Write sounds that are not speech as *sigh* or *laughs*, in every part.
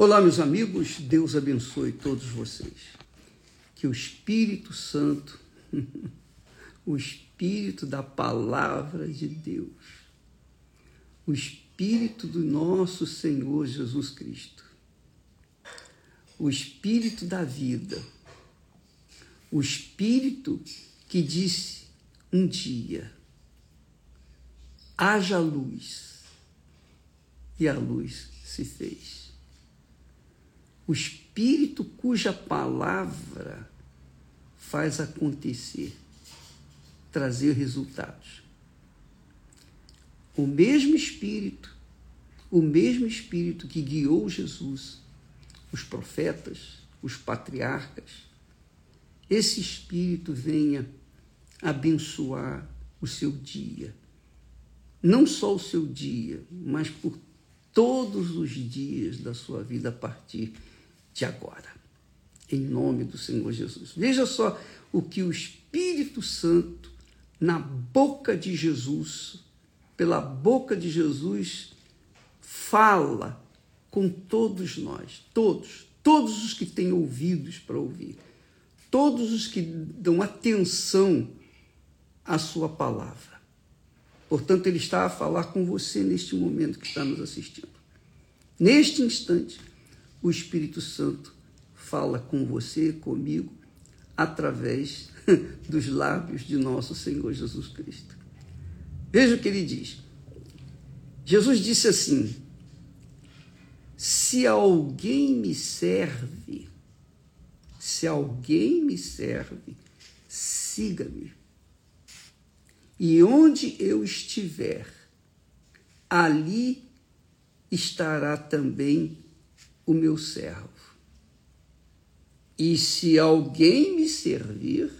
Olá, meus amigos, Deus abençoe todos vocês. Que o Espírito Santo, *laughs* o Espírito da Palavra de Deus, o Espírito do nosso Senhor Jesus Cristo, o Espírito da vida, o Espírito que disse um dia: haja luz, e a luz se fez o Espírito cuja palavra faz acontecer, trazer resultados. O mesmo Espírito, o mesmo Espírito que guiou Jesus, os profetas, os patriarcas, esse Espírito venha abençoar o seu dia. Não só o seu dia, mas por todos os dias da sua vida a partir de agora. Em nome do Senhor Jesus. Veja só o que o Espírito Santo, na boca de Jesus, pela boca de Jesus, fala com todos nós, todos, todos os que têm ouvidos para ouvir, todos os que dão atenção à Sua palavra. Portanto, Ele está a falar com você neste momento que está nos assistindo. Neste instante, o Espírito Santo fala com você, comigo, através *laughs* dos lábios de nosso Senhor Jesus Cristo. Veja o que ele diz. Jesus disse assim: Se alguém me serve, se alguém me serve, siga-me. E onde eu estiver, ali estará também o meu servo. E se alguém me servir,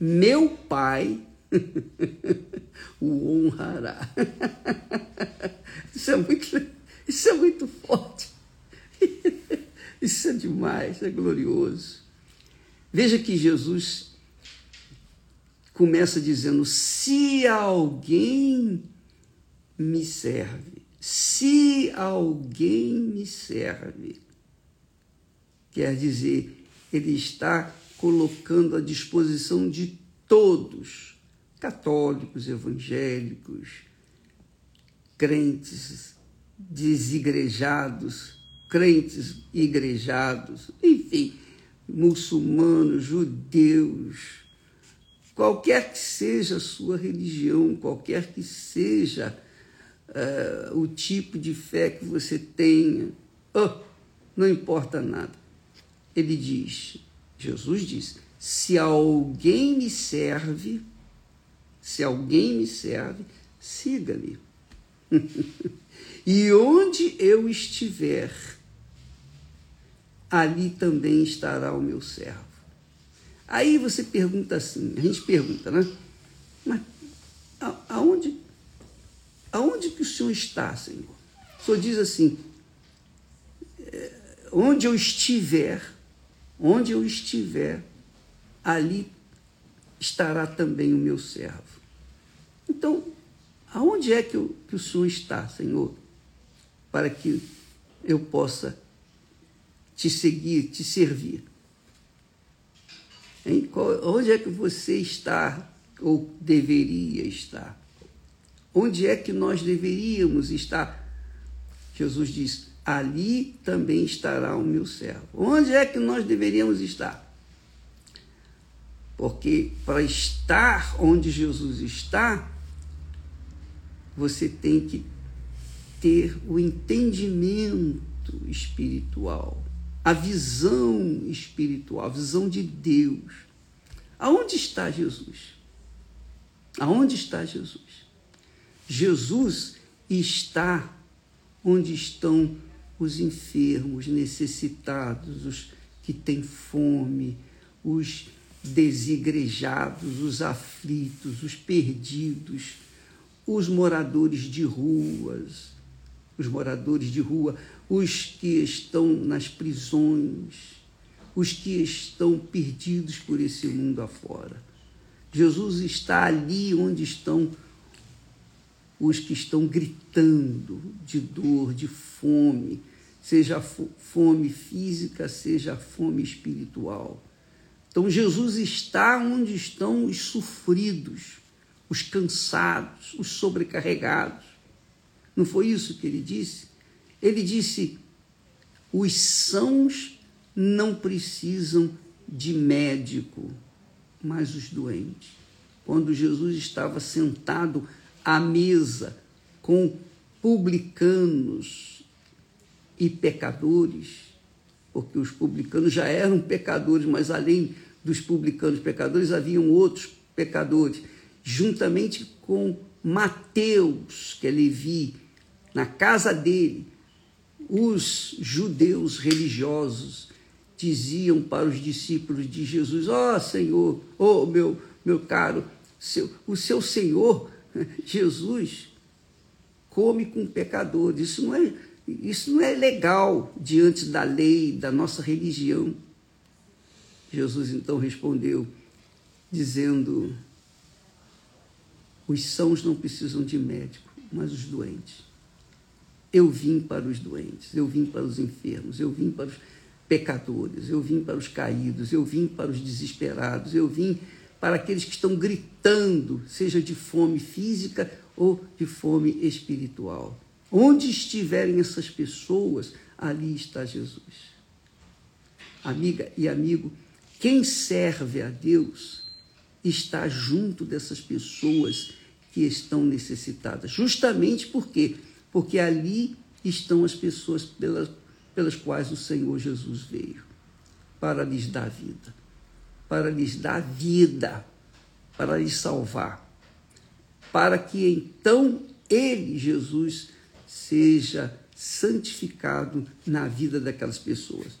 meu Pai *laughs* o honrará. Isso é muito, isso é muito forte. *laughs* Isso é demais, é glorioso. Veja que Jesus começa dizendo: se alguém me serve, se alguém me serve. Quer dizer, ele está colocando à disposição de todos, católicos, evangélicos, crentes desigrejados, crentes igrejados, enfim, muçulmanos, judeus, qualquer que seja a sua religião, qualquer que seja uh, o tipo de fé que você tenha, oh, não importa nada. Ele diz, Jesus diz: se alguém me serve, se alguém me serve, siga-me. *laughs* e onde eu estiver, ali também estará o meu servo. Aí você pergunta assim, a gente pergunta, né? Mas aonde Aonde que o Senhor está, Senhor? O Senhor diz assim: é, onde eu estiver, onde eu estiver, ali estará também o meu servo. Então, aonde é que, eu, que o Senhor está, Senhor? Para que eu possa te seguir, te servir. Hein? Onde é que você está ou deveria estar? Onde é que nós deveríamos estar? Jesus diz: ali também estará o meu servo. Onde é que nós deveríamos estar? Porque para estar onde Jesus está, você tem que ter o entendimento espiritual, a visão espiritual, a visão de Deus. Aonde está Jesus? Aonde está Jesus? Jesus está onde estão os enfermos, necessitados, os que têm fome, os desigrejados, os aflitos, os perdidos, os moradores de ruas, os moradores de rua, os que estão nas prisões, os que estão perdidos por esse mundo afora. Jesus está ali onde estão os que estão gritando de dor, de fome, seja fome física, seja fome espiritual. Então Jesus está onde estão os sofridos, os cansados, os sobrecarregados. Não foi isso que ele disse? Ele disse: os sãos não precisam de médico, mas os doentes. Quando Jesus estava sentado à mesa com publicanos e pecadores, porque os publicanos já eram pecadores, mas além dos publicanos pecadores haviam outros pecadores, juntamente com Mateus, que é Levi, na casa dele, os judeus religiosos diziam para os discípulos de Jesus: Ó oh, Senhor, ó oh, meu, meu caro, seu, o seu Senhor, *laughs* Jesus, come com pecadores. Isso não, é, isso não é legal diante da lei, da nossa religião. Jesus então respondeu, dizendo: Os sãos não precisam de médico, mas os doentes. Eu vim para os doentes, eu vim para os enfermos, eu vim para os pecadores, eu vim para os caídos, eu vim para os desesperados, eu vim para aqueles que estão gritando, seja de fome física ou de fome espiritual. Onde estiverem essas pessoas, ali está Jesus. Amiga e amigo, quem serve a Deus está junto dessas pessoas que estão necessitadas. Justamente por quê? Porque ali estão as pessoas pelas, pelas quais o Senhor Jesus veio para lhes dar vida, para lhes dar vida, para lhes salvar, para que então ele, Jesus, seja santificado na vida daquelas pessoas.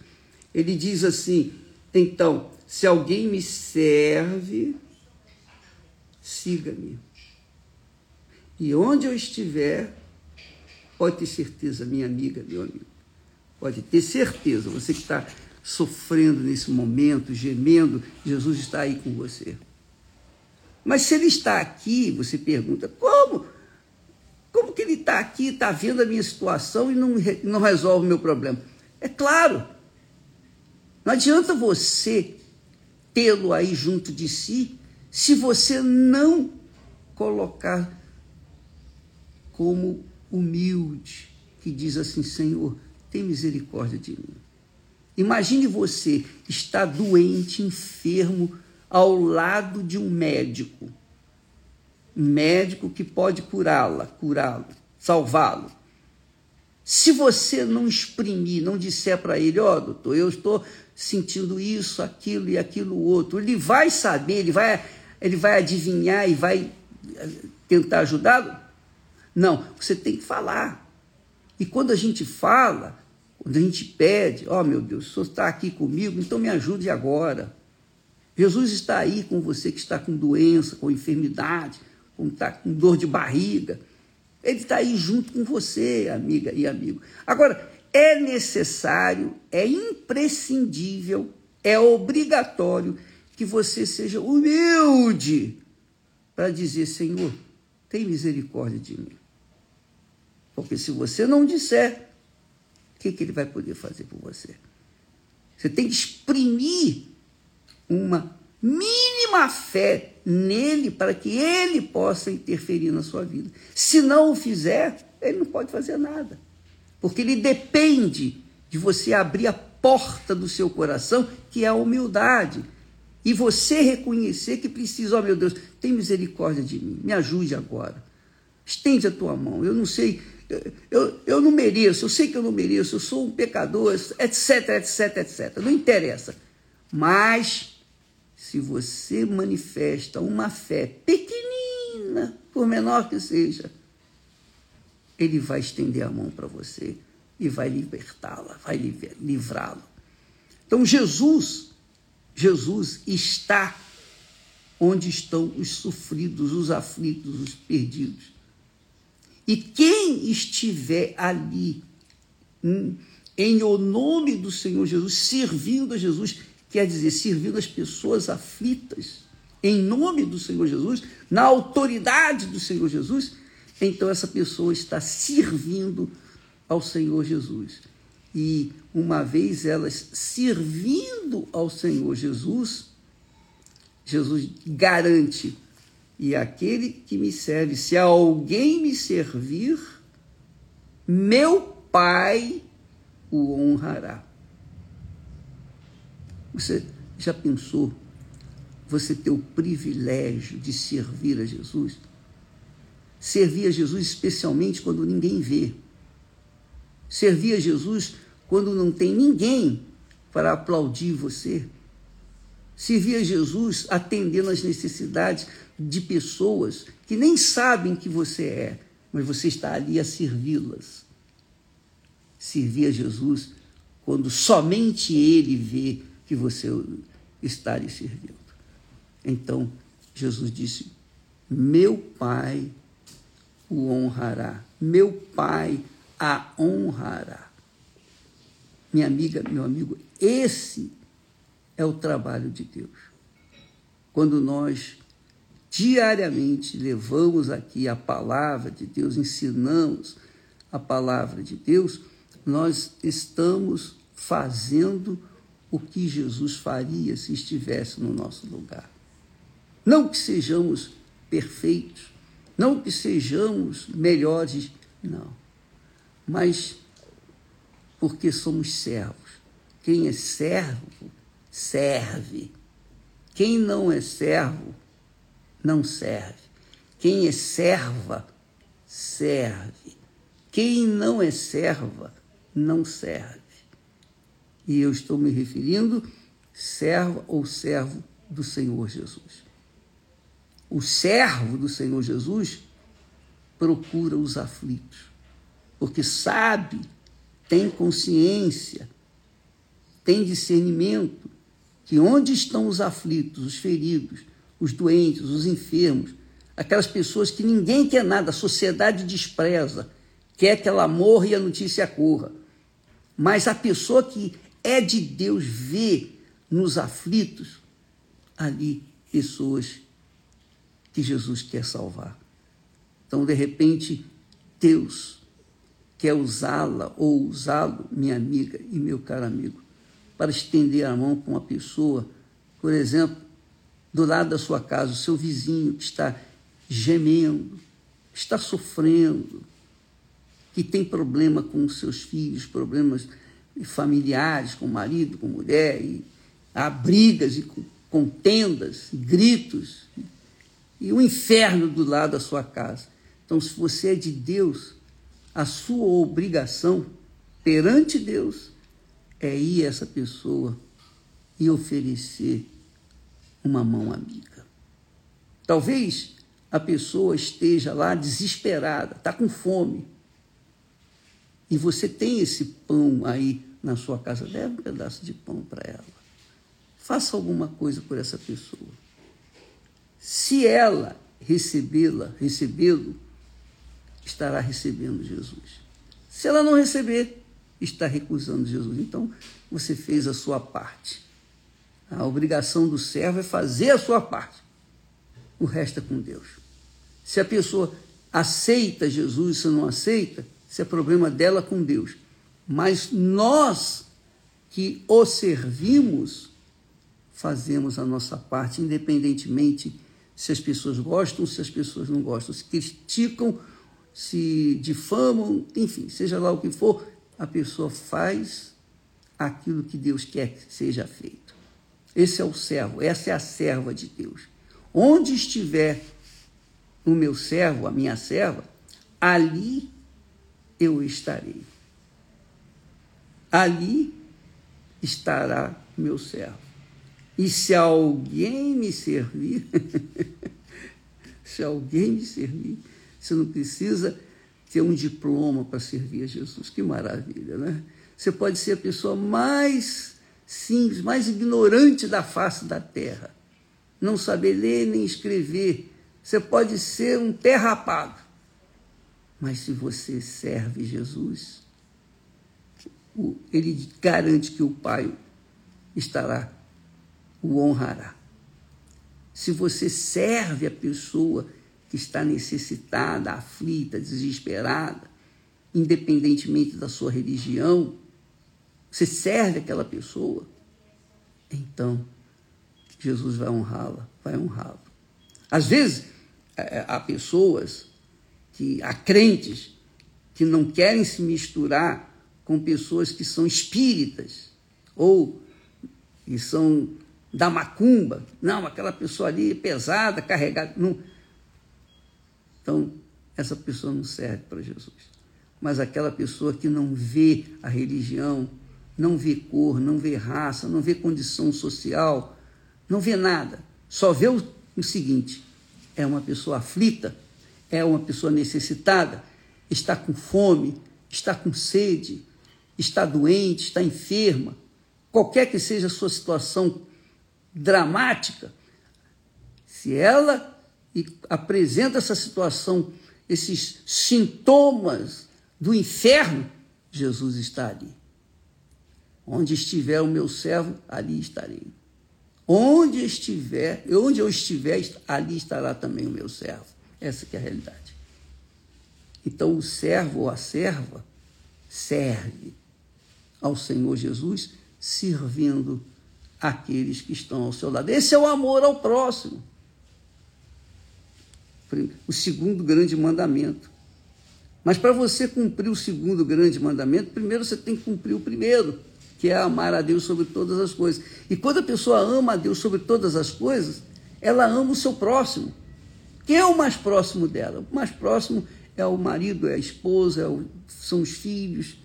Ele diz assim: então, se alguém me serve, siga-me. E onde eu estiver, pode ter certeza, minha amiga, meu amigo, pode ter certeza, você que está sofrendo nesse momento, gemendo, Jesus está aí com você. Mas se ele está aqui, você pergunta, como? Como que ele está aqui, está vendo a minha situação e não, não resolve o meu problema? É claro, não adianta você tê-lo aí junto de si se você não colocar como humilde, que diz assim: Senhor, tem misericórdia de mim. Imagine você estar doente, enfermo, ao lado de um médico. Um médico que pode curá-la, curá-lo, salvá-lo. Se você não exprimir, não disser para ele, ó, oh, doutor, eu estou sentindo isso, aquilo e aquilo outro. Ele vai saber, ele vai, ele vai adivinhar e vai eh, tentar ajudá-lo? Não, você tem que falar. E quando a gente fala, quando a gente pede, ó oh, meu Deus, o Senhor está aqui comigo, então me ajude agora. Jesus está aí com você que está com doença, com enfermidade, com, está com dor de barriga. Ele está aí junto com você, amiga e amigo. Agora, é necessário, é imprescindível, é obrigatório que você seja humilde para dizer: Senhor, tem misericórdia de mim. Porque se você não disser, o que, que ele vai poder fazer por você? Você tem que exprimir uma mínima fé nele para que ele possa interferir na sua vida. Se não o fizer, ele não pode fazer nada porque ele depende de você abrir a porta do seu coração, que é a humildade, e você reconhecer que precisa, ó oh, meu Deus, tem misericórdia de mim, me ajude agora. Estende a tua mão. Eu não sei, eu, eu não mereço, eu sei que eu não mereço, eu sou um pecador, etc, etc, etc. Não interessa. Mas, se você manifesta uma fé pequenina, por menor que seja, ele vai estender a mão para você e vai libertá-la, vai livrá-lo. Então Jesus, Jesus está onde estão os sofridos, os aflitos, os perdidos. E quem estiver ali, hum, em o nome do Senhor Jesus, servindo a Jesus, quer dizer, servindo as pessoas aflitas, em nome do Senhor Jesus, na autoridade do Senhor Jesus, então essa pessoa está servindo ao Senhor Jesus. E uma vez elas servindo ao Senhor Jesus, Jesus garante: e aquele que me serve, se alguém me servir, meu Pai o honrará. Você já pensou você ter o privilégio de servir a Jesus? Servir a Jesus especialmente quando ninguém vê. Servir a Jesus quando não tem ninguém para aplaudir você. Servir a Jesus atendendo às necessidades de pessoas que nem sabem que você é, mas você está ali a servi-las. Servir a Jesus quando somente Ele vê que você está lhe servindo. Então, Jesus disse: Meu Pai o honrará, meu Pai a honrará. Minha amiga, meu amigo, esse é o trabalho de Deus. Quando nós diariamente levamos aqui a palavra de Deus, ensinamos a palavra de Deus, nós estamos fazendo o que Jesus faria se estivesse no nosso lugar. Não que sejamos perfeitos, não que sejamos melhores, não, mas porque somos servos. Quem é servo, serve. Quem não é servo, não serve. Quem é serva, serve. Quem não é serva, não serve. E eu estou me referindo serva ou servo do Senhor Jesus. O servo do Senhor Jesus procura os aflitos, porque sabe, tem consciência, tem discernimento que onde estão os aflitos, os feridos, os doentes, os enfermos, aquelas pessoas que ninguém quer nada, a sociedade despreza, quer que ela morra e a notícia corra. Mas a pessoa que é de Deus vê nos aflitos ali pessoas que Jesus quer salvar. Então, de repente, Deus quer usá-la ou usá-lo, minha amiga e meu caro amigo, para estender a mão para uma pessoa, por exemplo, do lado da sua casa, o seu vizinho que está gemendo, está sofrendo, que tem problema com seus filhos, problemas familiares, com o marido, com a mulher, e há brigas e contendas, gritos, e o inferno do lado da sua casa. Então, se você é de Deus, a sua obrigação perante Deus é ir essa pessoa e oferecer uma mão amiga. Talvez a pessoa esteja lá desesperada, está com fome, e você tem esse pão aí na sua casa, leve um pedaço de pão para ela. Faça alguma coisa por essa pessoa. Se ela recebê-la, recebê-lo, estará recebendo Jesus. Se ela não receber, está recusando Jesus. Então, você fez a sua parte. A obrigação do servo é fazer a sua parte. O resto é com Deus. Se a pessoa aceita Jesus, se não aceita, isso é problema dela com Deus. Mas nós que o servimos, fazemos a nossa parte, independentemente se as pessoas gostam, se as pessoas não gostam, se criticam, se difamam, enfim, seja lá o que for, a pessoa faz aquilo que Deus quer que seja feito. Esse é o servo, essa é a serva de Deus. Onde estiver o meu servo, a minha serva, ali eu estarei. Ali estará meu servo. E se alguém me servir, *laughs* se alguém me servir, você não precisa ter um diploma para servir a Jesus. Que maravilha, né? Você pode ser a pessoa mais simples, mais ignorante da face da terra. Não saber ler nem escrever. Você pode ser um terrapado. Mas se você serve Jesus, ele garante que o Pai estará, o honrará. Se você serve a pessoa que está necessitada, aflita, desesperada, independentemente da sua religião, você serve aquela pessoa, então Jesus vai honrá-la, vai honrá-lo. Às vezes, é, é, há pessoas, que, há crentes, que não querem se misturar com pessoas que são espíritas ou que são da macumba. Não, aquela pessoa ali é pesada, carregada. Não. Então, essa pessoa não serve para Jesus. Mas aquela pessoa que não vê a religião, não vê cor, não vê raça, não vê condição social, não vê nada, só vê o, o seguinte: é uma pessoa aflita, é uma pessoa necessitada, está com fome, está com sede, está doente, está enferma, qualquer que seja a sua situação dramática, se ela apresenta essa situação, esses sintomas do inferno, Jesus está ali. Onde estiver o meu servo, ali estarei. Onde estiver, onde eu estiver, ali estará também o meu servo. Essa é a realidade. Então o servo ou a serva serve ao Senhor Jesus, servindo aqueles que estão ao seu lado. Esse é o amor ao próximo. O segundo grande mandamento. Mas para você cumprir o segundo grande mandamento, primeiro você tem que cumprir o primeiro, que é amar a Deus sobre todas as coisas. E quando a pessoa ama a Deus sobre todas as coisas, ela ama o seu próximo. Quem é o mais próximo dela? O mais próximo é o marido, é a esposa, é o, são os filhos,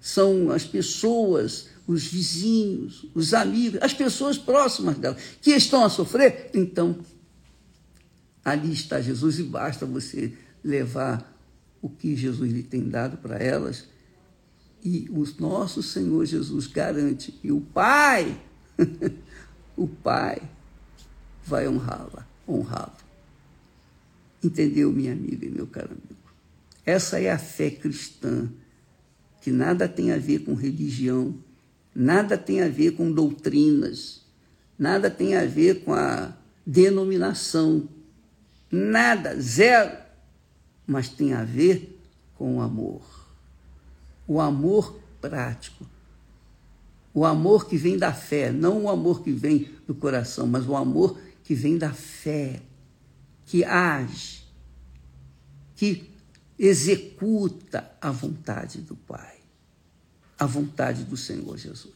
são as pessoas, os vizinhos, os amigos, as pessoas próximas dela, que estão a sofrer. Então, ali está Jesus e basta você levar o que Jesus lhe tem dado para elas e o nosso Senhor Jesus garante que o Pai, *laughs* o Pai, vai honrá-la, honrá-lo. Entendeu, minha amiga e meu caro amigo? Essa é a fé cristã, que nada tem a ver com religião, nada tem a ver com doutrinas, nada tem a ver com a denominação, nada, zero, mas tem a ver com o amor o amor prático. O amor que vem da fé, não o amor que vem do coração, mas o amor que vem da fé, que age, que executa a vontade do Pai, a vontade do Senhor Jesus.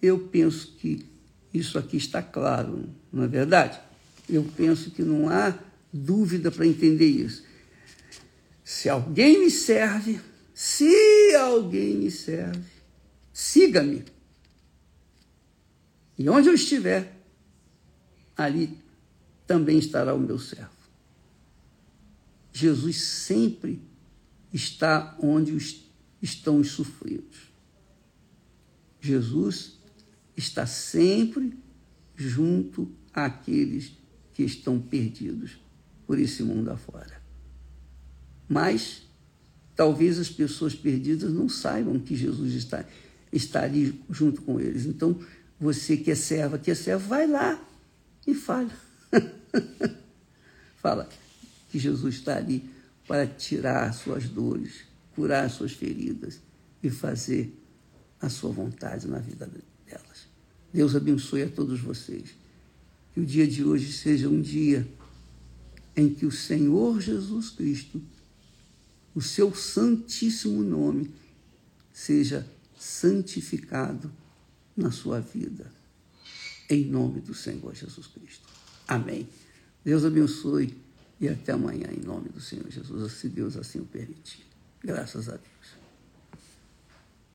Eu penso que isso aqui está claro, não é verdade? Eu penso que não há dúvida para entender isso. Se alguém me serve, se alguém me serve, siga-me. E onde eu estiver, ali também estará o meu servo. Jesus sempre está onde os, estão os sofridos. Jesus está sempre junto àqueles que estão perdidos por esse mundo afora. Mas talvez as pessoas perdidas não saibam que Jesus está, está ali junto com eles. Então, você que é serva, que é servo, vai lá e fala. *laughs* fala que Jesus está ali para tirar suas dores, curar suas feridas e fazer a sua vontade na vida delas. Deus abençoe a todos vocês. Que o dia de hoje seja um dia em que o Senhor Jesus Cristo o seu santíssimo nome seja santificado na sua vida. Em nome do Senhor Jesus Cristo. Amém. Deus abençoe e até amanhã, em nome do Senhor Jesus, se Deus assim o permitir. Graças a Deus.